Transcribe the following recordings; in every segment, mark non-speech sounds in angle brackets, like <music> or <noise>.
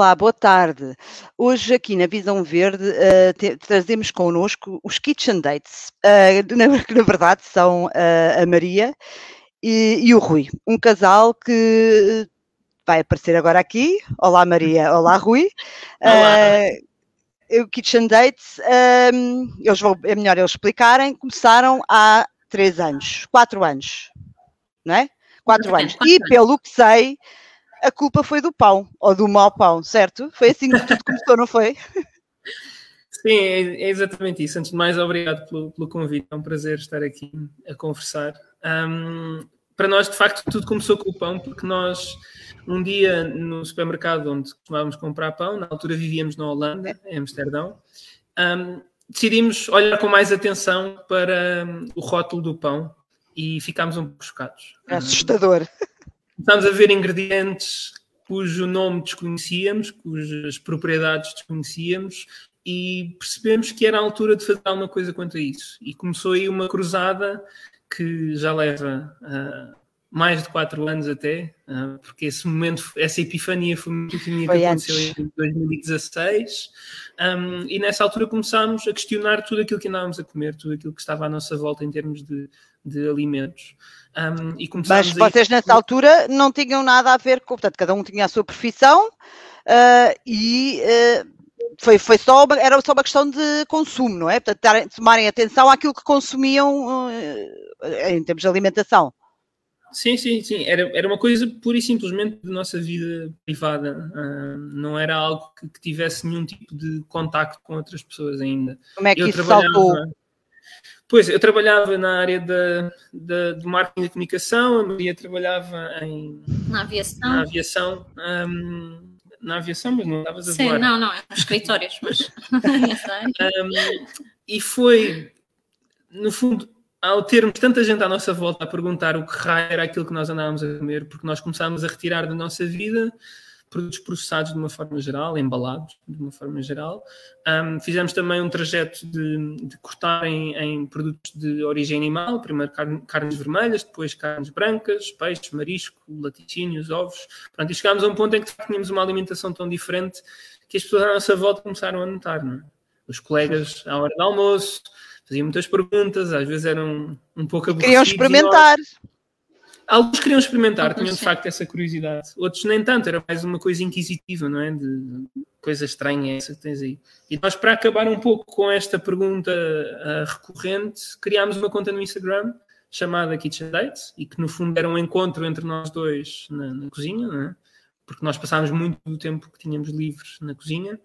Olá, boa tarde. Hoje aqui na Visão Verde uh, te, trazemos connosco os Kitchen Dates, uh, na, <laughs> na, verdade são uh, a Maria e, e, o Rui, um casal que vai aparecer agora aqui. Olá Maria, olá Rui. Olá. o Kitchen Dates, um, eles vão, é melhor eles explicarem, começaram há três anos, quatro anos, não é? Quatro anos. E pelo que sei, a culpa foi do pão, ou do mau pão, certo? Foi assim que tudo começou, não foi? Sim, é, exatamente isso. Antes de mais, obrigado pelo, pelo, convite. É um prazer estar aqui a conversar. Um, para nós, de facto, tudo começou com o pão, porque nós, um dia no supermercado onde costumávamos comprar pão, na altura vivíamos na Holanda, em Amsterdão, um, decidimos olhar com mais atenção para um, o rótulo do pão e ficámos um pouco chocados. É assustador. Começámos a ver ingredientes cujo nome desconhecíamos, cujas propriedades desconhecíamos e percebemos que era a altura de fazer alguma coisa quanto a isso. E começou aí uma cruzada que já leva uh, mais de quatro anos até, uh, porque esse momento, essa epifania foi muito bonita, aconteceu em 2016, um, e nessa altura começámos a questionar tudo aquilo que andávamos a comer, tudo aquilo que estava à nossa volta em termos de, de alimentos. Um, e Mas vocês a... nessa altura não tinham nada a ver com, portanto, cada um tinha a sua profissão uh, e uh, foi, foi só uma, era só uma questão de consumo, não é? Portanto, tarem, tomarem atenção àquilo que consumiam uh, em termos de alimentação. Sim, sim, sim. Era, era uma coisa pura e simplesmente da nossa vida privada. Uh, não era algo que, que, tivesse nenhum tipo de contacto com outras pessoas ainda. Como é que eu isso saltou? Pois, eu trabalhava na área da, da, do marketing de comunicação, a Maria trabalhava em... Na aviação. Na aviação. Um, na aviação, mas não estavas a Sim, voar. não, não, é nos escritórios, mas <laughs> um, E foi, no fundo, ao termos tanta gente à nossa volta a perguntar o que raio era aquilo que nós andávamos a comer, porque nós começámos a retirar da nossa vida produtos processados de uma forma geral, embalados de uma forma geral. Um, fizemos também um trajeto de, de cortar em, em, produtos de origem animal, primeiro carne, carnes vermelhas, depois carnes brancas, peixe, marisco, laticínios, ovos. Pronto, e chegámos a um ponto em que tínhamos uma alimentação tão diferente que as pessoas à nossa volta começaram a notar. Não é? Os colegas, à hora do almoço, faziam muitas perguntas, às vezes eram um pouco aborrecidos. Queriam experimentar. Alguns queriam experimentar, tinham de facto essa curiosidade. Outros nem tanto, era mais uma coisa inquisitiva, não é? De coisa estranha essa que tens aí. E nós, para acabar um pouco com esta pergunta uh, recorrente, criámos uma conta no Instagram chamada Kitchen Dates e que no fundo era um encontro entre nós dois na, na cozinha, não é? Porque nós passámos muito do tempo que tínhamos livres na cozinha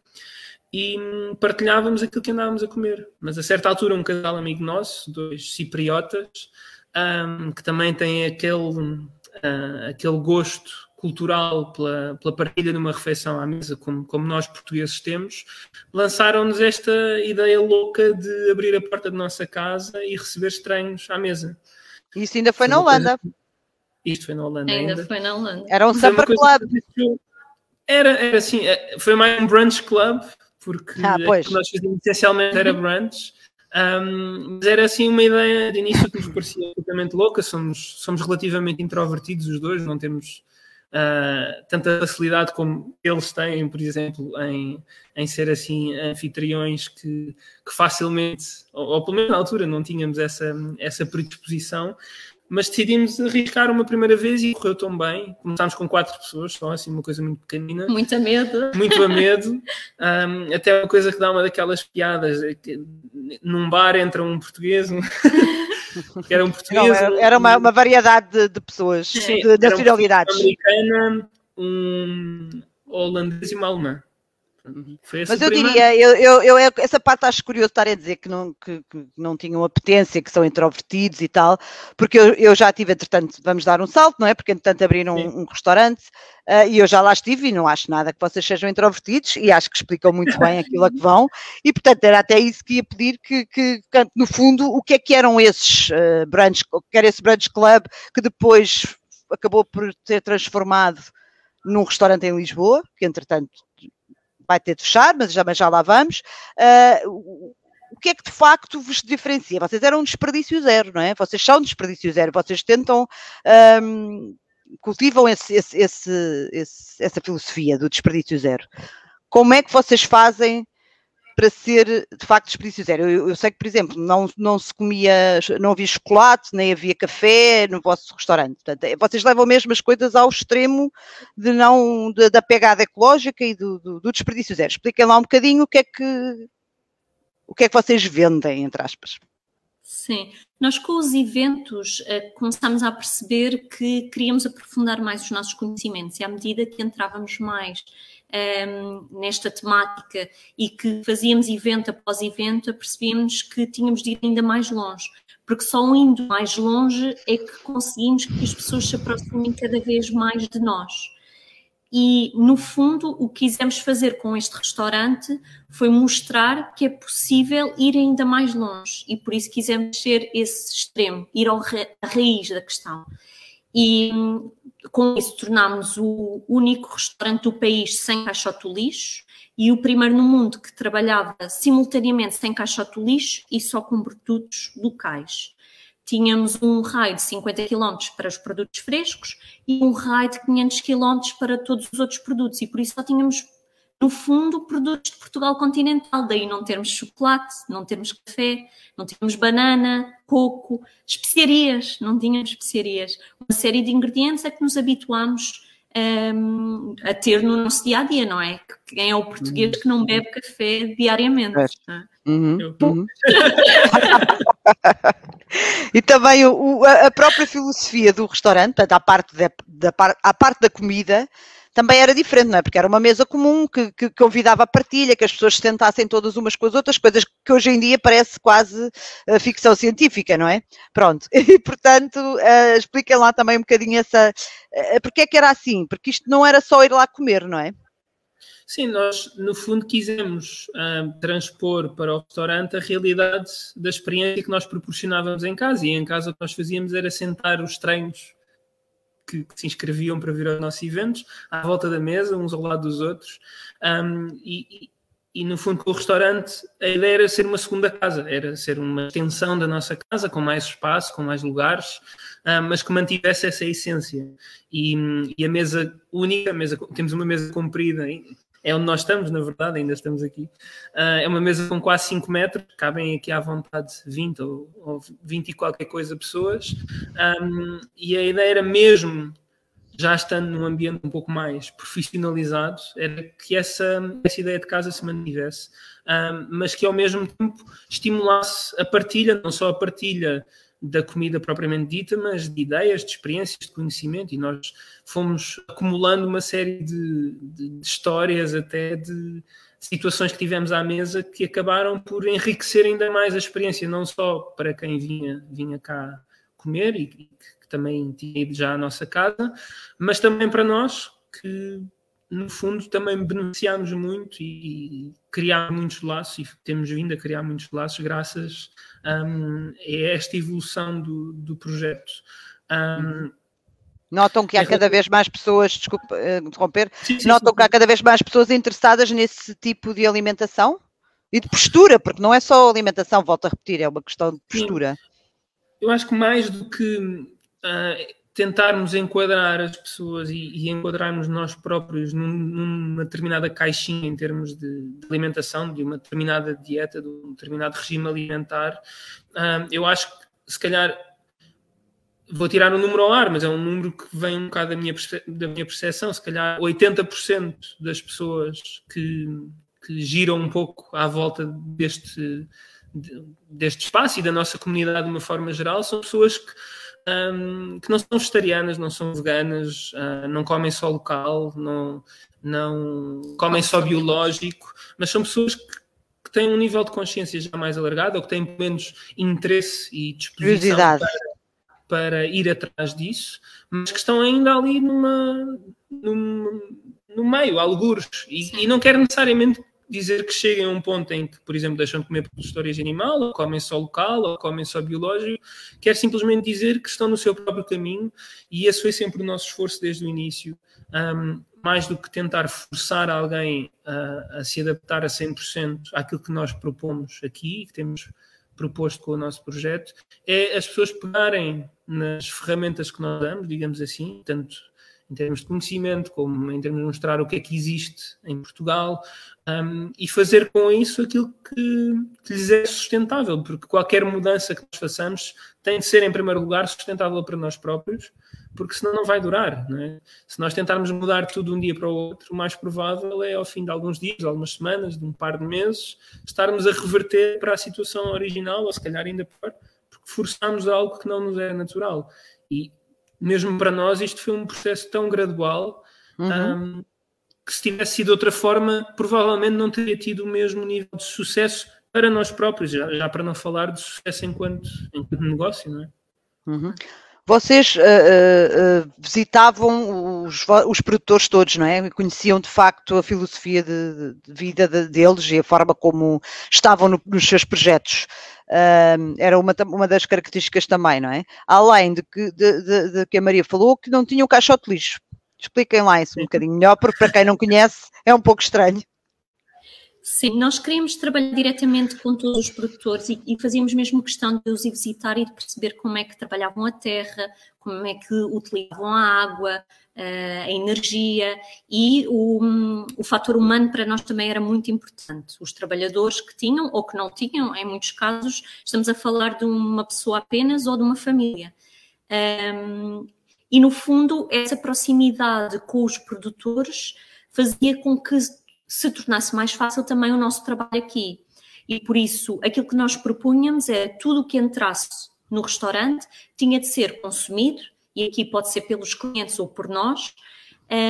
e hum, partilhávamos aquilo que andávamos a comer. Mas a certa altura, um casal amigo nosso, dois cipriotas, um, que também tem aquele, uh, aquele gosto cultural pela, pela partilha de uma refeição à mesa, como, como nós portugueses temos, lançaram-nos esta ideia louca de abrir a porta da nossa casa e receber estranhos à mesa. Isso ainda foi na Holanda. Isto foi na Holanda ainda. ainda. foi na Holanda. Era um supper club. Era, era assim, é, foi mais um brunch club, porque ah, que nós fizemos essencialmente era brunch. Um, mas era assim uma ideia de início que nos parecia absolutamente louca. Somos, somos relativamente introvertidos os dois, não temos uh, tanta facilidade como eles têm, por exemplo, em, em ser assim anfitriões que, que facilmente, ou, ou pelo menos na altura, não tínhamos essa, essa predisposição mas decidimos arriscar uma primeira vez e correu tão bem. Começámos com quatro pessoas, só assim, uma coisa muito pequenina. Muito a medo. Muito a medo. <laughs> Um, até uma coisa que dá uma daquelas piadas, é que num bar entra um português, <laughs> que era um português. Não, era uma, uma variedade de, de pessoas, Sim, de nacionalidades. Um americana, um holandês e uma alemã. Uhum. Mas eu diria, eu, eu, eu, essa parte acho curioso estar a dizer que não, que, que, não tinham apetência, que são introvertidos e tal, porque eu, eu já tive, entretanto, vamos dar um salto, não é? Porque entretanto abriram um, um, restaurante uh, e eu já lá estive e não acho nada que vocês sejam introvertidos e acho que explicam muito bem aquilo a que vão e portanto era até isso que ia pedir que, que no fundo, o que é que eram esses uh, brunch, que era esse brunch club que depois acabou por ser transformado num restaurante em Lisboa, que entretanto vai ter de fechar, mas já, mas já lá vamos. Uh, o que é que de facto vos diferencia? Vocês eram um desperdício zero, não é? Vocês são um desperdício zero, vocês tentam um, cultivam esse, esse, esse, essa filosofia do desperdício zero. Como é que vocês fazem para ser de facto desperdício zero. Eu, eu, sei que, por exemplo, não, não se comia, não havia chocolate, nem havia café no vosso restaurante. Portanto, é, vocês levam mesmo as coisas ao extremo de não, de, da pegada ecológica e do, do, do, desperdício zero. Expliquem lá um bocadinho o que é que o que é que vocês vendem, entre aspas. Sim, nós com os eventos uh, começámos a perceber que queríamos aprofundar mais os nossos conhecimentos e à medida que entrávamos mais um, ehm, nesta temática e que fazíamos evento após evento, percebíamos que tínhamos de ir ainda mais longe, porque só indo mais longe é que conseguimos que as pessoas se aproximem cada vez mais de nós. E, no fundo, o que quisemos fazer com este restaurante foi mostrar que é possível ir ainda mais longe e por isso quisemos ser esse extremo, ir ao ra à raiz da questão. E com isso tornámos o único restaurante do país sem caixote lixo e o primeiro no mundo que trabalhava simultaneamente sem caixote lixo e só com produtos locais. Tínhamos um raio de 50 km para os produtos frescos e um raio de 500 km para todos os outros produtos e por isso só tínhamos no fundo, produtos de Portugal continental, daí não termos chocolate, não termos café, não tínhamos banana, coco, especiarias, não tínhamos especiarias. Uma série de ingredientes é que nos habituamos um, a ter no nosso dia a dia, não é? Quem é o português que não bebe café diariamente? É. Uhum, uhum. <laughs> e também o, a própria filosofia do restaurante, a parte da, da, a parte da comida, também era diferente, não é? Porque era uma mesa comum que, que convidava a partilha, que as pessoas se sentassem todas umas com as outras, coisas que hoje em dia parece quase uh, ficção científica, não é? Pronto. <laughs> E, portanto, uh, expliquem lá também um bocadinho essa. Uh, porque é que era assim? Porque isto não era só ir lá comer, não é? Sim, nós no fundo quisemos transpor para o restaurante a realidade da experiência que nós proporcionávamos em casa. E em casa o que nós fazíamos era sentar os treinos que, que, se inscreviam para vir aos nossos eventos, à volta da mesa, uns ao lado dos outros. Um, e, e, no fundo, com o restaurante, a ideia era ser uma segunda casa, era ser uma extensão da nossa casa, com mais espaço, com mais lugares, um, mas que mantivesse essa essência. E, e a mesa única, a mesa, temos uma mesa comprida, é onde nós estamos, na verdade, ainda estamos aqui. Uh, é uma mesa com quase 5 metros, cabem aqui à vontade 20 ou, ou 20 e qualquer coisa pessoas. Um, e a ideia era mesmo, já estando num ambiente um pouco mais profissionalizado, era que essa, essa ideia de casa se mantivesse, um, mas que ao mesmo tempo estimulasse a partilha, não só a partilha da comida propriamente dita, mas de ideias, de experiências, de conhecimento, e nós fomos acumulando uma série de, de, de histórias, até de situações que tivemos à mesa que acabaram por enriquecer ainda mais a experiência, não só para quem vinha, vinha cá comer e que, também tinha ido já à nossa casa, mas também para nós que no fundo também beneficiámos muito e, e criámos muitos laços e temos vindo a criar muitos laços graças um, a esta evolução do, do projeto. Um, Notam que há cada vez mais pessoas, desculpe uh, interromper, sim, sim, notam sim. que há cada vez mais pessoas interessadas nesse tipo de alimentação e de postura, porque não é só alimentação, volto a repetir, é uma questão de postura. Eu acho que mais do que uh, tentarmos enquadrar as pessoas e, e enquadrarmos nós próprios num, numa determinada caixinha em termos de, de, alimentação, de uma determinada dieta, de um determinado regime alimentar, uh, eu acho que se calhar vou tirar um número ao ar, mas é um número que vem um bocado da minha, da minha percepção, se calhar 80% das pessoas que, que giram um pouco à volta deste, deste espaço e da nossa comunidade de uma forma geral são pessoas que um, que não são vegetarianas, não são veganas, uh, não comem só local, não, não comem só biológico, mas são pessoas que, que, têm um nível de consciência já mais alargado ou que têm pelo menos interesse e disposição para, para, ir atrás disso, mas que estão ainda ali numa, numa no meio, algures, e, e não querem necessariamente dizer que cheguem a um ponto em que, por exemplo, deixam de comer produtos de origem animal, ou comem só local, ou comem só biológico, quer simplesmente dizer que estão no seu próprio caminho, e esse foi sempre o nosso esforço desde o início, um, mais do que tentar forçar alguém a, a se adaptar a 100% àquilo que nós propomos aqui, que temos proposto com o nosso projeto, é as pessoas pegarem nas ferramentas que nós damos, digamos assim, tanto em termos de conhecimento, como em termos de mostrar o que é que existe em Portugal, um, e fazer com isso aquilo que, que, lhes é sustentável, porque qualquer mudança que nós façamos tem de ser, em primeiro lugar, sustentável para nós próprios, porque senão não vai durar. Não é? Se nós tentarmos mudar tudo de um dia para o outro, o mais provável é, ao fim de alguns dias, algumas semanas, de um par de meses, estarmos a reverter para a situação original, ou se calhar ainda pior, porque forçamos algo que não nos é natural. E mesmo para nós, isto foi um processo tão gradual. Uhum. Um, que se tivesse sido de outra forma, provavelmente não teria tido o mesmo nível de sucesso para nós próprios, já, já para não falar de sucesso enquanto, enquanto negócio, não é? Uhum. Vocês uh, uh, visitavam os, os, produtores todos, não é? Conheciam de facto a filosofia de, de vida de, deles e a forma como estavam no, nos seus projetos. Uh, era uma, uma das características também, não é? Além de que, de, de, que a Maria falou, que não tinham caixote lixo. Expliquem lá isso um bocadinho melhor, porque para quem não conhece é um pouco estranho. Sim, nós queríamos trabalhar diretamente com todos os produtores e, e, fazíamos mesmo questão de os ir visitar e de perceber como é que trabalhavam a terra, como é que utilizavam a água, eh, a energia e o, o fator humano para nós também era muito importante. Os trabalhadores que tinham ou que não tinham, em muitos casos, estamos a falar de uma pessoa apenas ou de uma família. Um, e no fundo, essa proximidade com os produtores fazia com que se tornasse mais fácil também o nosso trabalho aqui. E por isso, aquilo que nós propunhamos é tudo o que entrasse no restaurante tinha de ser consumido, e aqui pode ser pelos clientes ou por nós,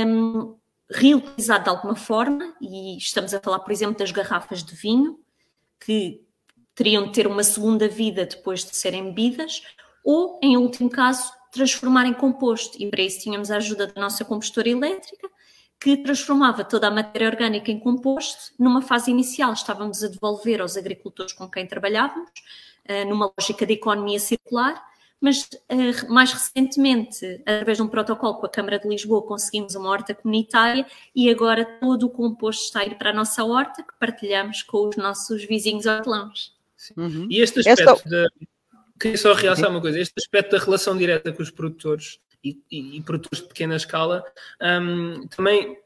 um, reutilizado de alguma forma, e estamos a falar, por exemplo, das garrafas de vinho, que teriam de ter uma segunda vida depois de serem bebidas, ou, em último caso, transformar em composto. E para isso tínhamos a ajuda da nossa compostora elétrica, que transformava toda a matéria orgânica em composto. Numa fase inicial, estávamos a devolver aos agricultores com quem trabalhávamos, eh, numa lógica de economia circular, mas eh, mais recentemente, através de um protocolo com a Câmara de Lisboa, conseguimos uma horta comunitária e agora todo o composto está a ir para a nossa horta, que partilhamos com os nossos vizinhos hortelãos. Uhum. E este aspecto Esta... da... Queria só realçar uma coisa, este aspecto da relação direta com os produtores e, e, e produtores de pequena escala, um, também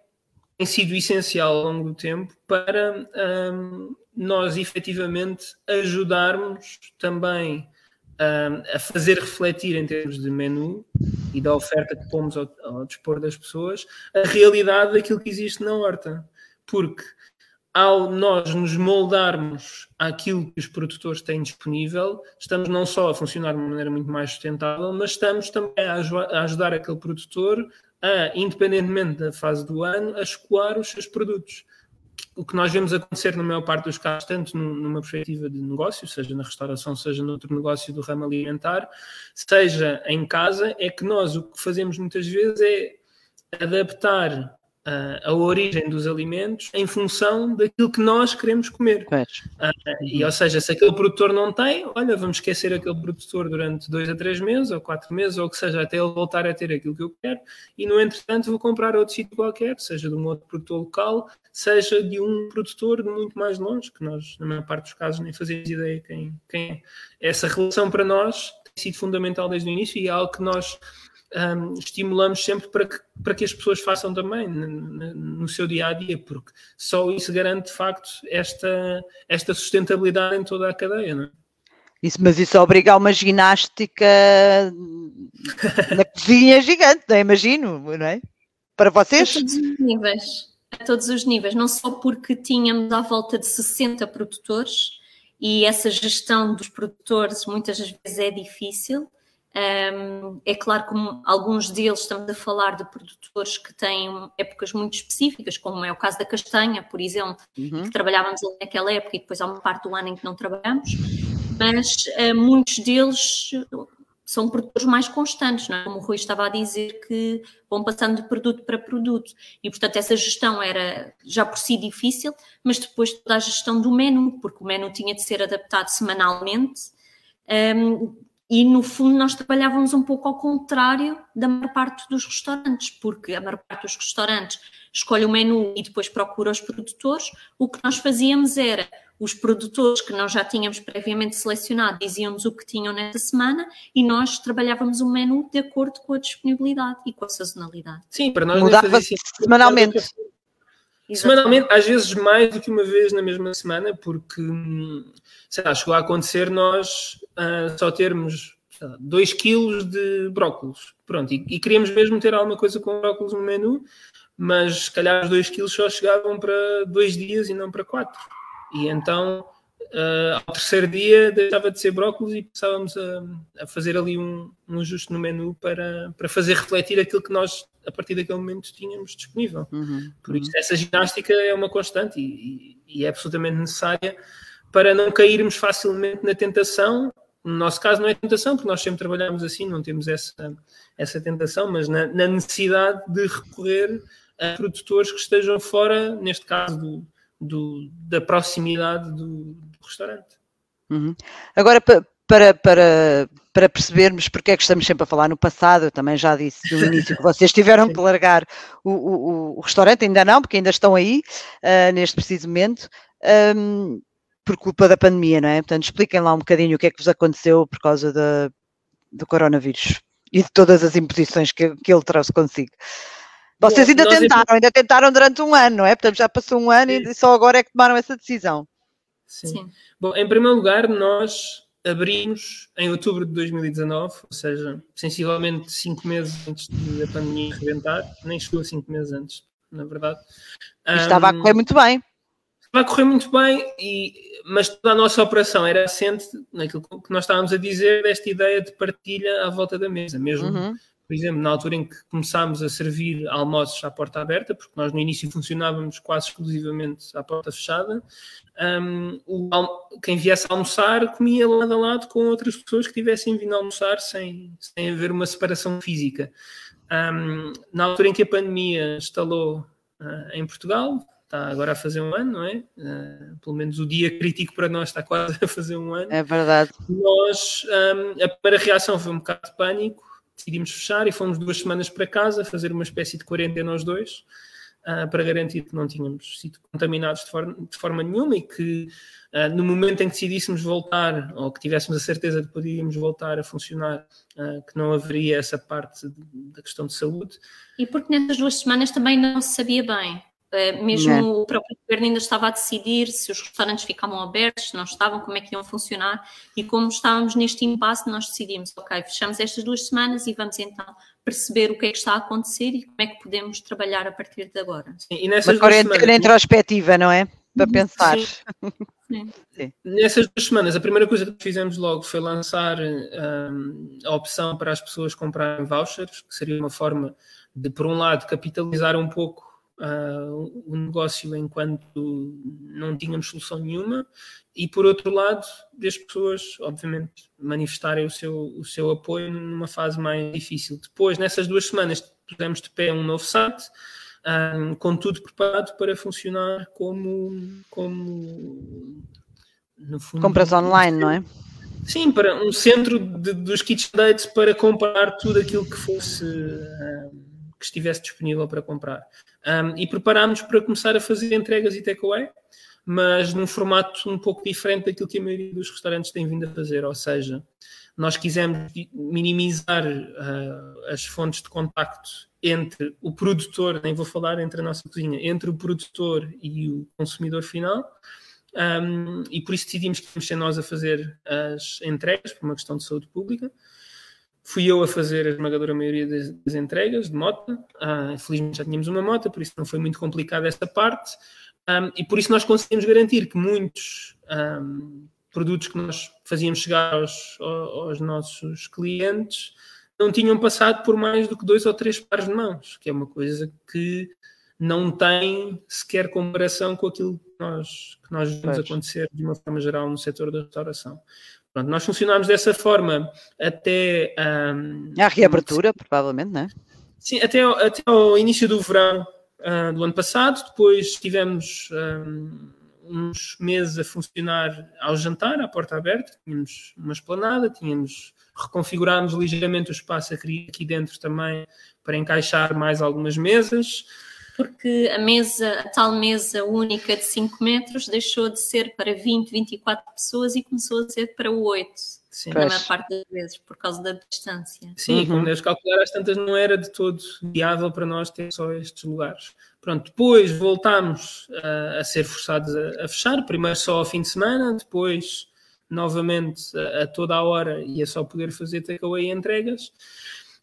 tem sido essencial ao longo do tempo para um, nós efetivamente ajudarmos também um, a fazer refletir em termos de menu e da oferta que pomos ao, ao dispor das pessoas a realidade daquilo que existe na horta. Porque ao nós nos moldarmos àquilo que os produtores têm disponível, estamos não só a funcionar de uma maneira muito mais sustentável, mas estamos também a, ajudar aquele produtor a, independentemente da fase do ano, a escoar os seus produtos. O que nós vemos acontecer na maior parte dos casos, tanto numa perspectiva de negócio, seja na restauração, seja noutro negócio do ramo alimentar, seja em casa, é que nós o que fazemos muitas vezes é adaptar a origem dos alimentos em função daquilo que nós queremos comer. Uh, e, ou seja, se aquele produtor não tem, olha, vamos esquecer aquele produtor durante dois a três meses, ou quatro meses, ou o que seja, até ele voltar a ter aquilo que eu quero, e no entretanto vou comprar outro sítio qualquer, seja de um outro produtor local, seja de um produtor de muito mais longe, que nós, na maior parte dos casos, nem fazemos ideia quem, quem é. Essa relação para nós tem sido fundamental desde o início e é algo que nós um, estimulamos sempre para que, para que as pessoas façam também no, no, seu dia a dia, porque só isso garante de facto esta, esta sustentabilidade em toda a cadeia, não é? Isso, mas isso obriga a uma ginástica na cozinha gigante, não é? Imagino, não é? Para vocês? A todos os níveis. A todos os níveis, não só porque tínhamos à volta de 60 produtores e essa gestão dos produtores muitas vezes é difícil, é claro que alguns deles estamos a falar de produtores que têm épocas muito específicas, como é o caso da castanha, por exemplo, uhum. que trabalhávamos naquela época e depois há uma parte do ano em que não trabalhamos, mas uh, muitos deles são produtores mais constantes, é? como o Rui estava a dizer, que vão passando de produto para produto. E, portanto, essa gestão era já por si difícil, mas depois toda a gestão do menu, porque o menu tinha de ser adaptado semanalmente. Um, e no fundo nós trabalhávamos um pouco ao contrário da maior parte dos restaurantes, porque a maior parte dos restaurantes escolhe o menu e depois procura os produtores. O que nós fazíamos era os produtores que nós já tínhamos previamente selecionado diziam-nos o que tinham nessa semana e nós trabalhávamos o menu de acordo com a disponibilidade e com a sazonalidade. Sim, para nós mudava semanalmente. Semanalmente, às vezes mais do que uma vez na mesma semana, porque sei lá, chegou a acontecer nós uh, só termos 2 kg de brócolos. Pronto, e, e, queríamos mesmo ter alguma coisa com brócolos no menu, mas se calhar os 2 kg só chegavam para dois dias e não para quatro. E então, uh, ao terceiro dia, deixava de ser brócolis e passávamos a, a fazer ali um, um, ajuste no menu para, para fazer refletir aquilo que nós, a partir daquele momento, tínhamos disponível. Uhum, Por isso, uhum. essa ginástica é uma constante e, e, e é absolutamente necessária para não cairmos facilmente na tentação no nosso caso não é tentação, porque nós sempre trabalhamos assim, não temos essa, essa tentação, mas na, na necessidade de recorrer a produtores que estejam fora, neste caso, do, do, da proximidade do, do restaurante. Uhum. Agora, para, para, para percebermos porque é que estamos sempre a falar no passado, eu também já disse no início que vocês tiveram que largar o, o, o restaurante, ainda não, porque ainda estão aí, uh, neste preciso momento, um, por culpa da pandemia, não é? Portanto, expliquem lá um bocadinho o que é que vos aconteceu por causa da, do coronavírus e de todas as imposições que, que ele trouxe consigo. Vocês Bom, ainda tentaram, ainda tentaram durante um ano, não é? Portanto, já passou um ano Sim. e só agora é que tomaram essa decisão. Sim. Sim. Bom, em primeiro lugar, nós abrimos em outubro de 2019, ou seja, sensivelmente cinco meses antes da pandemia reventar, nem chegou a cinco meses antes, na verdade. Estava a correr muito bem. Estava a correr muito bem, e, mas toda a nossa operação era assente naquilo que nós estávamos a dizer, desta ideia de partilha à volta da mesa, mesmo. Uhum por exemplo, na altura em que começámos a servir almoços à porta aberta, porque nós no início funcionávamos quase exclusivamente à porta fechada, um, o, quem viesse almoçar comia lado a lado com outras pessoas que tivessem vindo almoçar sem, sem haver uma separação física. Um, na altura em que a pandemia instalou uh, em Portugal, está agora a fazer um ano, não é? Uh, pelo menos o dia crítico para nós está quase <laughs> a fazer um ano. É verdade. Nós, um, a primeira reação foi um bocado de pânico, decidimos fechar e fomos duas semanas para casa fazer uma espécie de quarentena aos dois, uh, para garantir que não tínhamos sido contaminados de forma, de forma nenhuma e que uh, no momento em que decidíssemos voltar, ou que tivéssemos a certeza de que poderíamos voltar a funcionar, uh, que não haveria essa parte da questão de saúde. E porque nessas duas semanas também não se sabia bem mesmo não. o próprio governo ainda estava a decidir se os restaurantes ficavam abertos, se não estavam, como é que iam funcionar. E como estávamos neste impasse, nós decidimos, ok, fechamos estas duas semanas e vamos então perceber o que é que está a acontecer e como é que podemos trabalhar a partir de agora. Sim, e nessas Uma quarentena introspectiva, não é? Para uhum. pensar. Sim. Sim. Nessas duas semanas, a primeira coisa que fizemos logo foi lançar um, a opção para as pessoas comprarem vouchers, que seria uma forma de, por um lado, capitalizar um pouco uh, o negócio enquanto não tínhamos solução nenhuma e por outro lado as pessoas obviamente manifestarem o seu, o seu apoio numa fase mais difícil. Depois nessas duas semanas pusemos de pé um novo site um, com tudo preparado para funcionar como, como fundo, compras online, não é? Sim, para um centro de, dos kits dates para comprar tudo aquilo que fosse um, que estivesse disponível para comprar. Um, e preparámos para começar a fazer entregas e takeaway, mas num formato um pouco diferente daquilo que a maioria dos restaurantes tem vindo a fazer, ou seja, nós quisemos minimizar uh, as fontes de contacto entre o produtor, nem vou falar entre a nossa cozinha, entre o produtor e o consumidor final, um, e por isso decidimos que íamos ser nós a fazer as entregas, por uma questão de saúde pública. Fui eu a fazer a esmagadora maioria das, das entregas de moto. Uh, felizmente já tínhamos uma moto, por isso não foi muito complicado esta parte. Um, e por isso nós conseguimos garantir que muitos um, produtos que nós fazíamos chegar aos, aos, nossos clientes não tinham passado por mais do que dois ou três pares de mãos, que é uma coisa que não tem sequer comparação com aquilo que nós, que nós vemos acontecer de uma forma geral no setor da restauração. Pronto, nós funcionámos dessa forma até. Um, a reabertura, provavelmente, não é? Sim, até, até ao início do verão uh, do ano passado. Depois tivemos um, uns meses a funcionar ao jantar, à porta aberta. Tínhamos uma esplanada, tínhamos reconfigurámos ligeiramente o espaço aqui dentro também para encaixar mais algumas mesas. Porque a mesa, a tal mesa única de 5 metros deixou de ser para 20, 24 pessoas e começou a ser para 8. Sim. Na maior parte das vezes, por causa da distância. Sim, uhum. quando deves calcular, às tantas não era de todo viável para nós ter só estes lugares. Pronto, depois voltámos a, a ser forçados a, a, fechar, primeiro só ao fim de semana, depois novamente a, a toda a hora e a só poder fazer takeaway e entregas.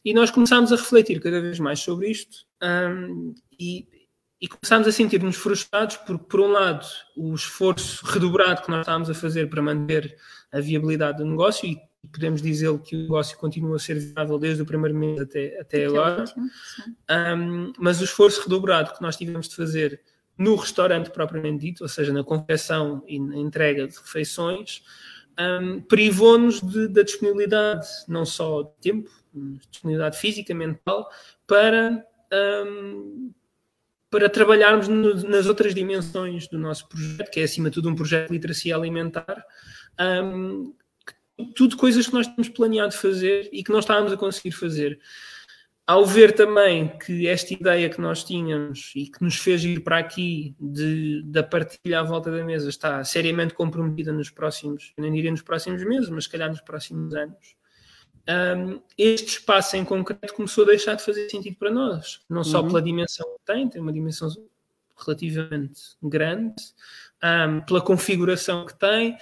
E nós começámos a refletir cada vez mais sobre isto um, e, e começámos a sentir-nos frustrados porque, por um lado, o esforço redobrado que nós estávamos a fazer para manter a viabilidade do negócio e podemos dizer que o negócio continua a ser viável desde o primeiro mês até, até agora, um, mas o esforço redobrado que nós tivemos de fazer no restaurante propriamente dito, ou seja, na confecção e na entrega de refeições, um, privou-nos da disponibilidade, não só de tempo, disponibilidade física, mental, para, um, para trabalharmos no, nas outras dimensões do nosso projeto, que é acima de tudo um projeto de literacia alimentar, um, tudo coisas que nós tínhamos planeado fazer e que não estávamos a conseguir fazer. Ao ver também que esta ideia que nós tínhamos e que nos fez ir para aqui de, da partilha à volta da mesa está seriamente comprometida nos próximos, nem diria nos próximos meses, mas se calhar nos próximos anos, um, este espaço em concreto começou a deixar de fazer sentido para nós. Não só uhum. pela dimensão que tem, tem uma dimensão relativamente grande, um, pela configuração que tem,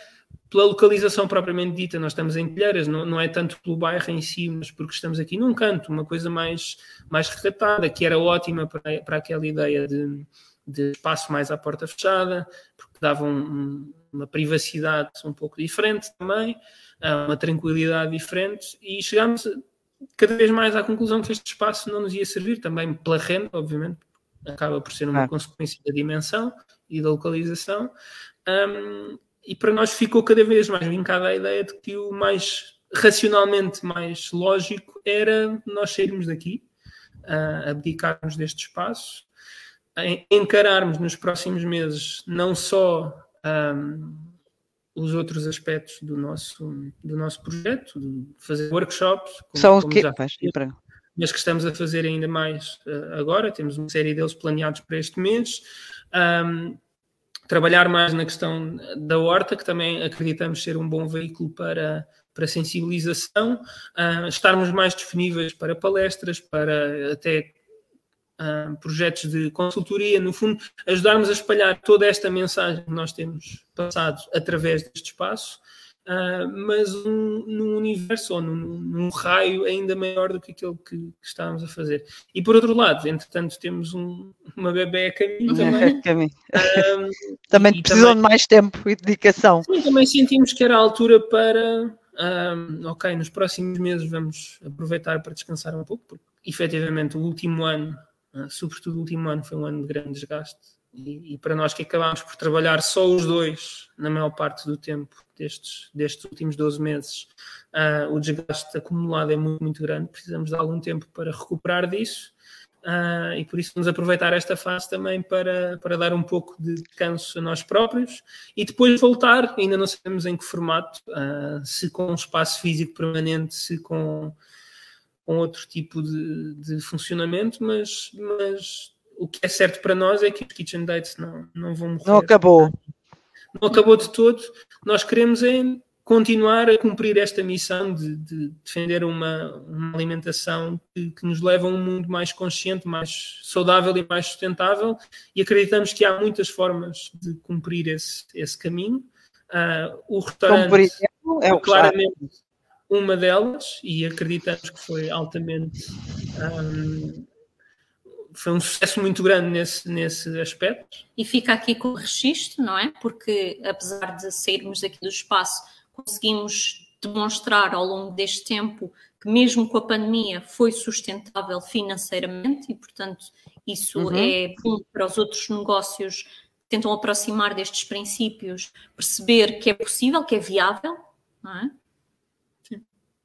pela localização propriamente dita, nós estamos em Telheiras, não, não, é tanto pelo bairro em si, mas porque estamos aqui num canto, uma coisa mais, mais recatada, que era ótima para, para aquela ideia de, de espaço mais à porta fechada, porque dava um, uma privacidade um pouco diferente também, uma tranquilidade diferente, e chegámos cada vez mais à conclusão que este espaço não nos ia servir, também pela renda, obviamente, acaba por ser uma ah. consequência da dimensão e da localização. Um, e para nós ficou cada vez mais vincada a ideia de que o mais racionalmente mais lógico era nós sairmos daqui, uh, abdicarmos deste espaço, encararmos nos próximos meses não só um, os outros aspectos do nosso, do nosso projeto, de fazer workshops. Como, São que já faz, mas que estamos a fazer ainda mais uh, agora. Temos uma série deles planeados para este mês. Um, trabalhar mais na questão da horta, que também acreditamos ser um bom veículo para, para sensibilização, uh, estarmos mais disponíveis para palestras, para até uh, projetos de consultoria, no fundo, ajudarmos a espalhar toda esta mensagem que nós temos passado através deste espaço Uh, mas um, num universo ou num, num, raio ainda maior do que aquele que, que, estávamos a fazer. E por outro lado, entretanto, temos um, uma bebê a caminho também. caminho. Uh, <laughs> também precisam também, de mais tempo e dedicação. Sim, também sentimos que era a altura para. Uh, ok, nos próximos meses vamos aproveitar para descansar um pouco, porque efetivamente o último ano, sobretudo o último ano, foi um ano de grande desgaste e, e, para nós que acabámos por trabalhar só os dois na maior parte do tempo destes, destes últimos 12 meses, uh, o desgaste acumulado é muito, muito grande. Precisamos de algum tempo para recuperar disso uh, e por isso vamos aproveitar esta fase também para, para dar um pouco de descanso a nós próprios e depois voltar. Ainda não sabemos em que formato, uh, se com um espaço físico permanente, se com, com outro tipo de, de funcionamento, mas, mas o que é certo para nós é que os Kitchen Dates não, não vão morrer. Não acabou. Não acabou de todo. Nós queremos é continuar a cumprir esta missão de, de defender uma, uma alimentação que, que, nos leva a um mundo mais consciente, mais saudável e mais sustentável e acreditamos que há muitas formas de cumprir esse, esse caminho. Uh, o restaurante é, é claramente uma delas e acreditamos que foi altamente um, foi um sucesso muito grande nesse, nesse aspecto. E fica aqui com o registro, não é? Porque apesar de sairmos daqui do espaço, conseguimos demonstrar ao longo deste tempo que mesmo com a pandemia foi sustentável financeiramente e, portanto, isso uhum. é bom para os outros negócios que tentam aproximar destes princípios, perceber que é possível, que é viável, não é?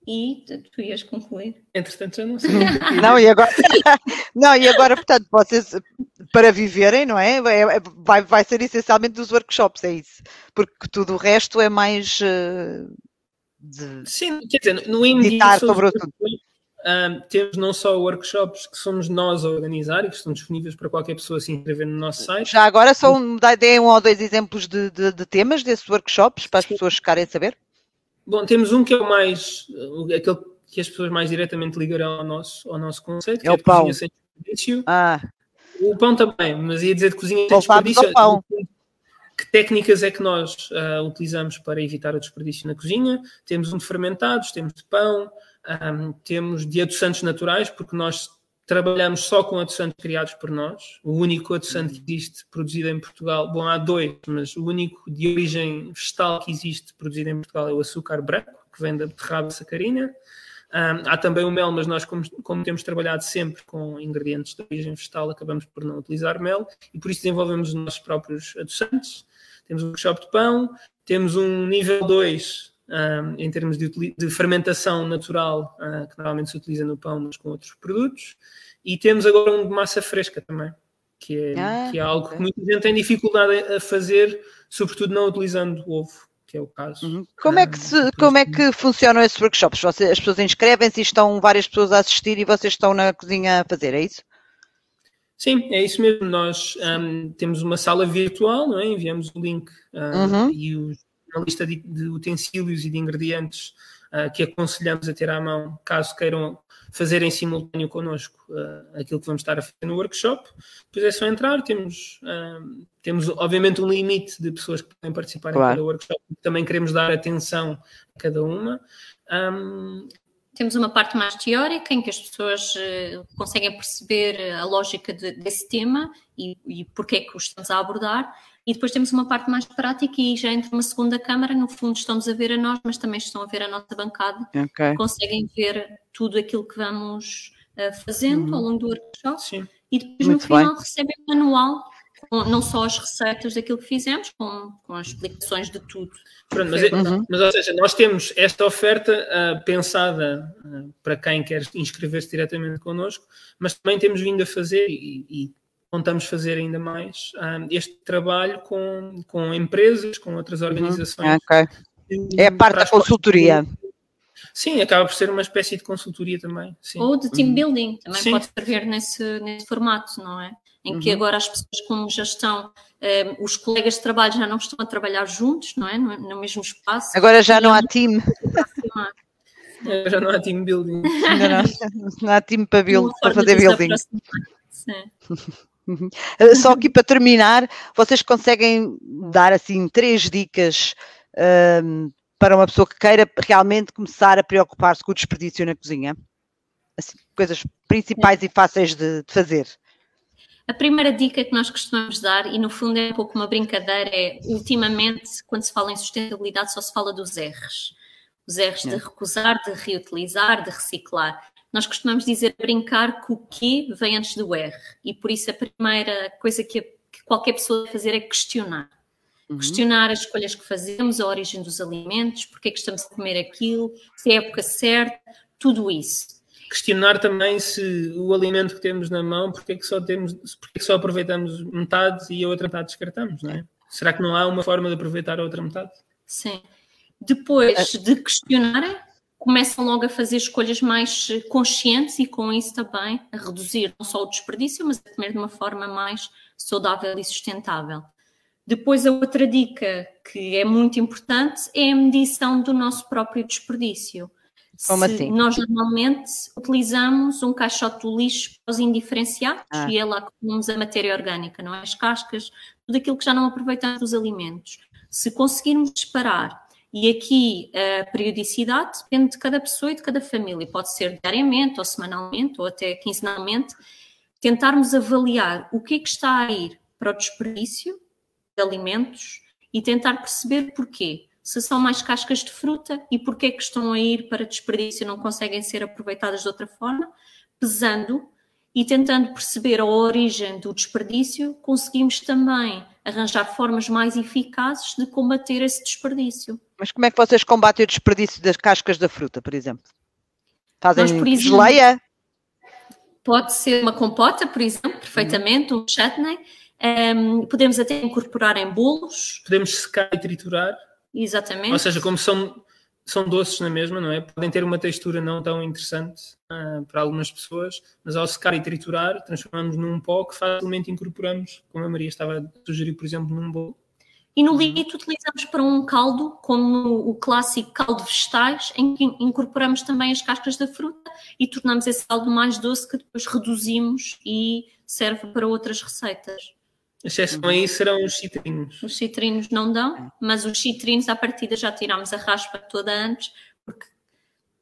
E tu ias concluir. Entretanto, já não <laughs> sei. não, e agora, <laughs> não, e agora, portanto, vocês, para viverem, não é? é? é? Vai, vai ser essencialmente dos workshops, é isso. Porque tudo o resto é mais. Uh, de Sim, quer dizer, no imediato. sobre tudo. um, temos não só workshops que somos nós a organizar e que estão disponíveis para qualquer pessoa se inscrever no nosso site. Já agora, só um, deem um ou dois exemplos de, de, de temas desses workshops para as pessoas ficarem a saber. Bom, temos um que é o mais, aquele que as pessoas mais diretamente ligarão ao nosso, ao nosso conceito, é que é, o pão. cozinha sem desperdício. Ah. O pão também, mas ia dizer de cozinha sem desperdício. Pão. Que técnicas é que nós uh, utilizamos para evitar o desperdício na cozinha? Temos um de fermentados, temos de pão, um, temos de adoçantes naturais, porque nós trabalhamos só com adoçantes criados por nós. O único adoçante que existe produzido em Portugal, bom, há dois, mas o único de origem vegetal que existe produzido em Portugal é o açúcar branco, que vem da beterraba sacarina. Um, há também o mel, mas nós, como, como, temos trabalhado sempre com ingredientes de origem vegetal, acabamos por não utilizar mel e por isso desenvolvemos os nossos próprios adoçantes. Temos um workshop de pão, temos um nível 2 um, em termos de, de fermentação natural, uh, que normalmente se utiliza no pão, mas com outros produtos. E temos agora um de massa fresca também, que é, ah, que é algo que muita gente tem dificuldade a fazer, sobretudo não utilizando ovo que é o caso. Uhum. Como, é que se, como é que funcionam esses workshops? Você, as pessoas inscrevem-se e estão várias pessoas a assistir e vocês estão na cozinha a fazer, é isso? Sim, é isso mesmo. Nós um, temos uma sala virtual, é? enviamos o link um, uhum. e os, uma lista de, de, utensílios e de ingredientes uh, que aconselhamos a ter à mão, caso queiram fazer em simultâneo connosco uh, aquilo que vamos estar a fazer no workshop. Depois é só entrar, temos, uh, temos obviamente um limite de pessoas que podem participar claro. em cada workshop, também queremos dar atenção a cada uma. Um, temos uma parte mais teórica em que as pessoas uh, conseguem perceber a lógica de, desse tema e, e porque é que o estamos a abordar. E depois temos uma parte mais prática e já entra uma segunda câmara, no fundo estão-nos a ver a nós, mas também estão a ver a nossa bancada. Okay. Conseguem ver tudo aquilo que vamos uh, fazendo uhum. ao longo do workshop. Sim. E depois Muito no final bem. recebem um manual com não só as receitas daquilo que fizemos, com, com as explicações de tudo. Pronto, mas, é, uhum. mas, ou seja, nós temos esta oferta uh, pensada uh, para quem quer inscrever-se diretamente connosco, mas também temos vindo a fazer e, e contamos fazer ainda mais um, este trabalho com, com empresas, com outras uhum. organizações. Uhum. Okay. É a parte da consultoria. Sim, acaba por ser uma espécie de consultoria também. Sim. Ou de team uhum. building, também sim. pode escrever nesse, nesse formato, não é? Em uhum. que agora as pessoas como já estão, um, os colegas de trabalho já não estão a trabalhar juntos, não é? No, no mesmo espaço. Agora já não há team. já não há team building. Não, não há team para, build, para fazer building. Sim. <laughs> Uhum. Eh, só aqui para terminar, vocês conseguem dar assim três dicas um, ehm, para uma pessoa que queira realmente começar a preocupar-se com o desperdício na cozinha? Assim, coisas principais é. e fáceis de, de, fazer. A primeira dica que nós costumamos dar, e no fundo é um pouco uma brincadeira, é ultimamente, quando se fala em sustentabilidade, só se fala dos R's. Os R's é. de recusar, de reutilizar, de reciclar. Nós costumamos dizer, brincar que o que vem antes do R. E por isso a primeira coisa que, que qualquer pessoa deve fazer é questionar. Uhum. Questionar as escolhas que fazemos, a origem dos alimentos, porque é que estamos a comer aquilo, se é a época certa, tudo isso. Questionar também se o alimento que temos na mão, porque é que só, temos, porque é que só aproveitamos metade e a outra metade descartamos, não é? Será que não há uma forma de aproveitar a outra metade? Sim. Depois de questionarem, começam logo a fazer escolhas mais conscientes e com isso também a reduzir não só o desperdício, mas a comer de uma forma mais saudável e sustentável. Depois, a outra dica que é muito importante é a medição do nosso próprio desperdício. Como Se assim? Nós normalmente utilizamos um caixote do lixo para os indiferenciados ah. e é lá que pomos a matéria orgânica, não é? As cascas, tudo aquilo que já não aproveitamos dos alimentos. Se conseguirmos disparar e aqui a periodicidade depende de cada pessoa e de cada família. Pode ser diariamente, ou semanalmente, ou até quinzenalmente. Tentarmos avaliar o que é que está a ir para o desperdício de alimentos e tentar perceber porquê. Se são mais cascas de fruta e porquê é que estão a ir para desperdício e não conseguem ser aproveitadas de outra forma, pesando e tentando perceber a origem do desperdício, conseguimos também arranjar formas mais eficazes de combater esse desperdício. Mas como é que vocês combatem o desperdício das cascas da fruta, por exemplo? Fazem Nós, por exemplo, geleia? Pode ser uma compota, por exemplo, perfeitamente, uhum. um chutney. Um, podemos até incorporar em bolos. Podemos secar e triturar. Exatamente. Ou seja, como são são doces na mesma, não é? Podem ter uma textura não tão interessante uh, para algumas pessoas, mas ao secar e triturar, transformamos num pó que facilmente incorporamos, como a Maria estava a sugerir, por exemplo, num bolo. E no líquido utilizamos para um caldo, como o clássico caldo vegetais, em que incorporamos também as cascas da fruta e tornamos esse caldo mais doce que depois reduzimos e serve para outras receitas. A exceção aí serão os citrinos. Os citrinos não dão, mas os citrinos à partida já tirámos a raspa toda antes, porque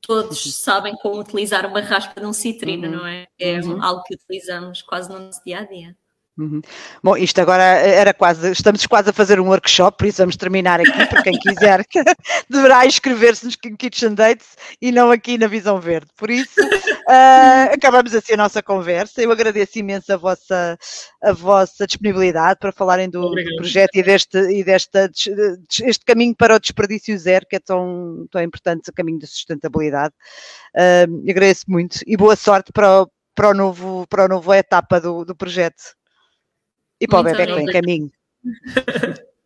todos sabem como utilizar uma raspa de um citrino, uhum. não é? É uhum. algo que utilizamos quase no nosso dia a dia. Uhum. Bom, isto agora era quase, estamos quase a fazer um workshop, por isso vamos terminar aqui, para quem quiser <laughs> <laughs> deverá inscrever-se nos Kitchen Dates e não aqui na Visão Verde. Por isso, uh, <laughs> acabamos assim a nossa conversa. Eu agradeço imenso a vossa, a vossa disponibilidade para falarem do, do projeto e deste, e desta, este caminho para o desperdício zero, que é tão, tão importante, o caminho da sustentabilidade. Uh, agradeço muito e boa sorte para o, para o novo, para a nova etapa do, do projeto. E para o bebê que vem em caminho. <laughs>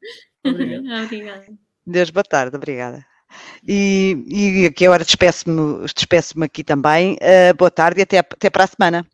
Obrigada. Deus, boa tarde, obrigada. E, e aqui agora despeço-me despeço aqui também. Uh, boa tarde e até, até para a semana.